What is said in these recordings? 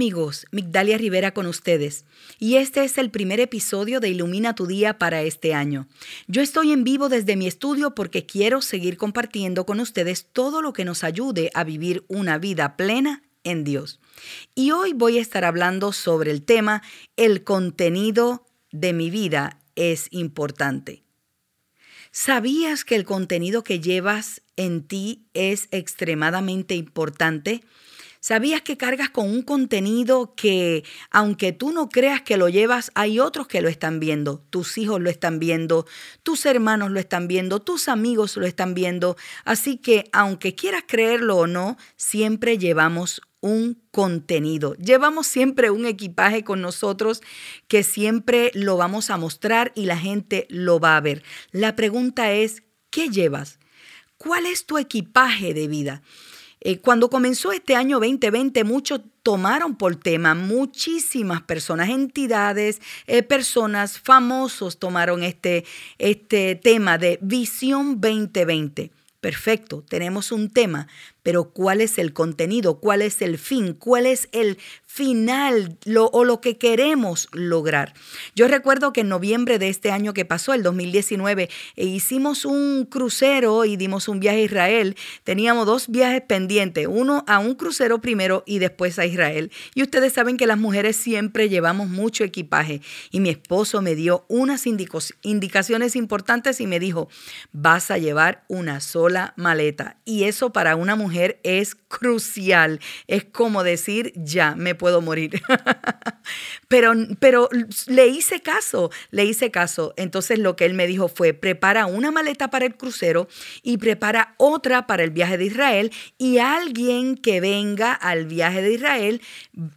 amigos, Migdalia Rivera con ustedes y este es el primer episodio de Ilumina tu Día para este año. Yo estoy en vivo desde mi estudio porque quiero seguir compartiendo con ustedes todo lo que nos ayude a vivir una vida plena en Dios. Y hoy voy a estar hablando sobre el tema El contenido de mi vida es importante. ¿Sabías que el contenido que llevas en ti es extremadamente importante? ¿Sabías que cargas con un contenido que, aunque tú no creas que lo llevas, hay otros que lo están viendo? Tus hijos lo están viendo, tus hermanos lo están viendo, tus amigos lo están viendo. Así que, aunque quieras creerlo o no, siempre llevamos un contenido. Llevamos siempre un equipaje con nosotros que siempre lo vamos a mostrar y la gente lo va a ver. La pregunta es, ¿qué llevas? ¿Cuál es tu equipaje de vida? Eh, cuando comenzó este año 2020, muchos tomaron por tema, muchísimas personas, entidades, eh, personas famosos tomaron este, este tema de Visión 2020. Perfecto, tenemos un tema, pero ¿cuál es el contenido? ¿Cuál es el fin? ¿Cuál es el final o lo que queremos lograr? Yo recuerdo que en noviembre de este año que pasó, el 2019, e hicimos un crucero y dimos un viaje a Israel. Teníamos dos viajes pendientes, uno a un crucero primero y después a Israel. Y ustedes saben que las mujeres siempre llevamos mucho equipaje. Y mi esposo me dio unas indicaciones importantes y me dijo, vas a llevar una sola maleta. Y eso para una mujer es crucial. Es como decir, ya, me puedo morir. pero, pero le hice caso, le hice caso. Entonces lo que él me dijo fue, prepara una maleta para el crucero y prepara otra para el viaje de Israel y alguien que venga al viaje de Israel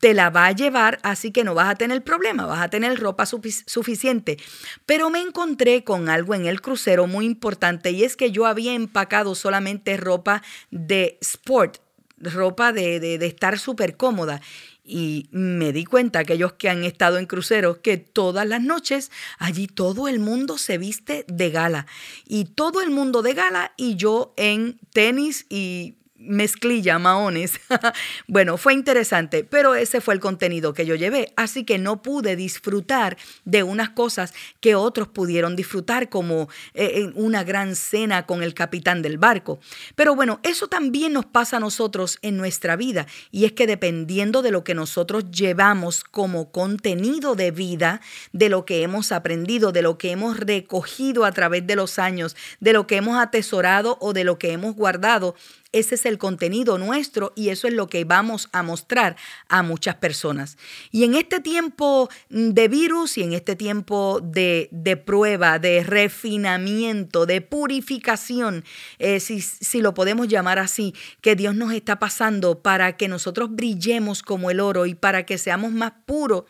te la va a llevar, así que no vas a tener problema, vas a tener ropa suficiente. Pero me encontré con algo en el crucero muy importante y es que yo había empacado solamente ropa de sport, ropa de, de, estar súper cómoda. Y me di cuenta, aquellos que han estado en cruceros, que todas las noches allí todo el mundo se viste de gala. Y todo el mundo de gala y yo en tenis y mezclilla, maones. bueno, fue interesante, pero ese fue el contenido que yo llevé, así que no pude disfrutar de unas cosas que otros pudieron disfrutar, como eh, una gran cena con el capitán del barco. Pero bueno, eso también nos pasa a nosotros en nuestra vida, y es que dependiendo de lo que nosotros llevamos como contenido de vida, de lo que hemos aprendido, de lo que hemos recogido a través de los años, de lo que hemos atesorado o de lo que hemos guardado, ese es el contenido nuestro y eso es lo que vamos a mostrar a muchas personas. Y en este tiempo de virus y en este tiempo de, prueba, de refinamiento, de purificación, eh, si, si lo podemos llamar así, que Dios nos está pasando para que nosotros brillemos como el oro y para que seamos más puros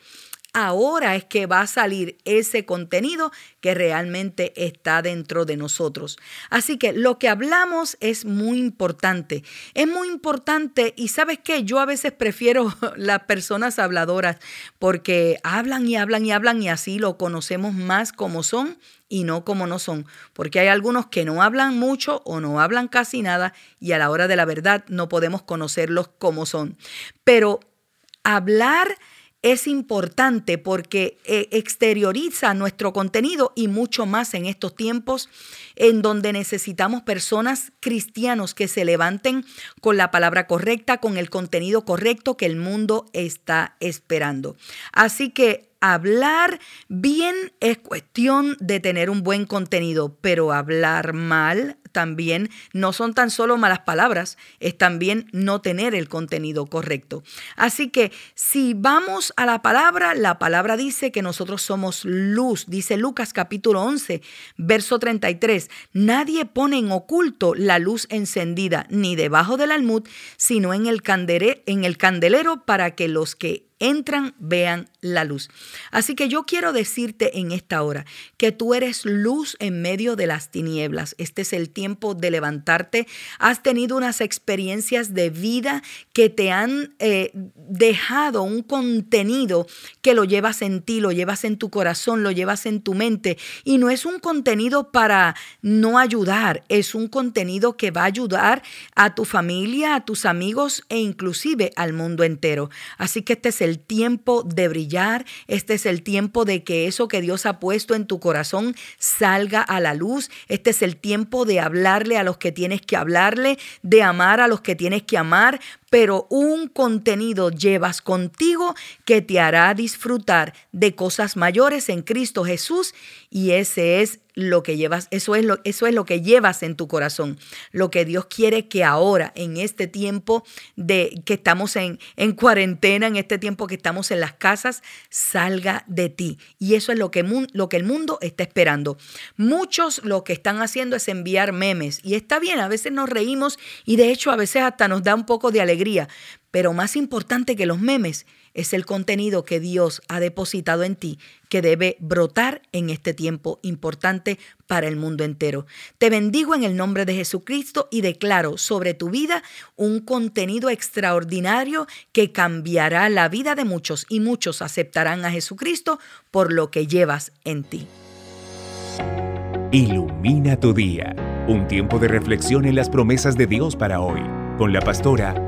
ahora es que va a salir ese contenido que realmente está dentro de nosotros. Así que lo que hablamos es muy importante. Es muy importante y sabes qué, yo a veces prefiero las personas habladoras porque hablan y hablan y hablan y así lo conocemos más como son y no como no son, porque hay algunos que no hablan mucho o no hablan casi nada y a la hora de la verdad no podemos conocerlos como son. Pero hablar es importante porque eh, exterioriza nuestro contenido y mucho más en estos tiempos en donde necesitamos personas cristianos que se levanten con la palabra correcta, con el contenido correcto que el mundo está esperando. Así que hablar bien es cuestión de tener un buen contenido, pero hablar mal también no son tan solo malas palabras, es también no tener el contenido correcto. Así que si vamos a la palabra, la palabra dice que nosotros somos luz, dice Lucas capítulo 11, verso 33. Nadie pone en oculto la luz encendida ni debajo del almud, sino en el, en el candelero para que los que entran vean la luz. Así que yo quiero decirte en esta hora que tú eres luz en medio de las tinieblas. Este es el tiempo de levantarte. Has tenido unas experiencias de vida que te han eh, dejado un contenido que lo llevas en ti, lo llevas en tu corazón, lo llevas en tu mente. Y no es un contenido para no ayudar, es un contenido que va a ayudar a tu familia, a tus amigos e inclusive al mundo entero. Así que este es tiempo de brillar, este es el tiempo de que eso que Dios ha puesto en tu corazón salga a la luz, este es el tiempo de hablarle a los que tienes que hablarle, de amar a los que tienes que amar, pero un contenido llevas contigo que te hará disfrutar de cosas mayores en Cristo Jesús y ese es lo que llevas, eso es lo, eso es lo que llevas en tu corazón, lo que Dios quiere que ahora, en este tiempo de que estamos en, en cuarentena, en este tiempo que estamos en las casas, salga de ti. Y eso es lo que, lo que el mundo está esperando. Muchos lo que están haciendo es enviar memes y está bien, a veces nos reímos y de hecho a veces hasta nos da un poco de alegría, pero más importante que los memes es el contenido que Dios ha depositado en ti, que debe brotar en este tiempo importante para el mundo entero. Te bendigo en el nombre de Jesucristo y declaro sobre tu vida un contenido extraordinario que cambiará la vida de muchos y muchos aceptarán a Jesucristo por lo que llevas en ti. Ilumina tu día, un tiempo de reflexión en las promesas de Dios para hoy, con la pastora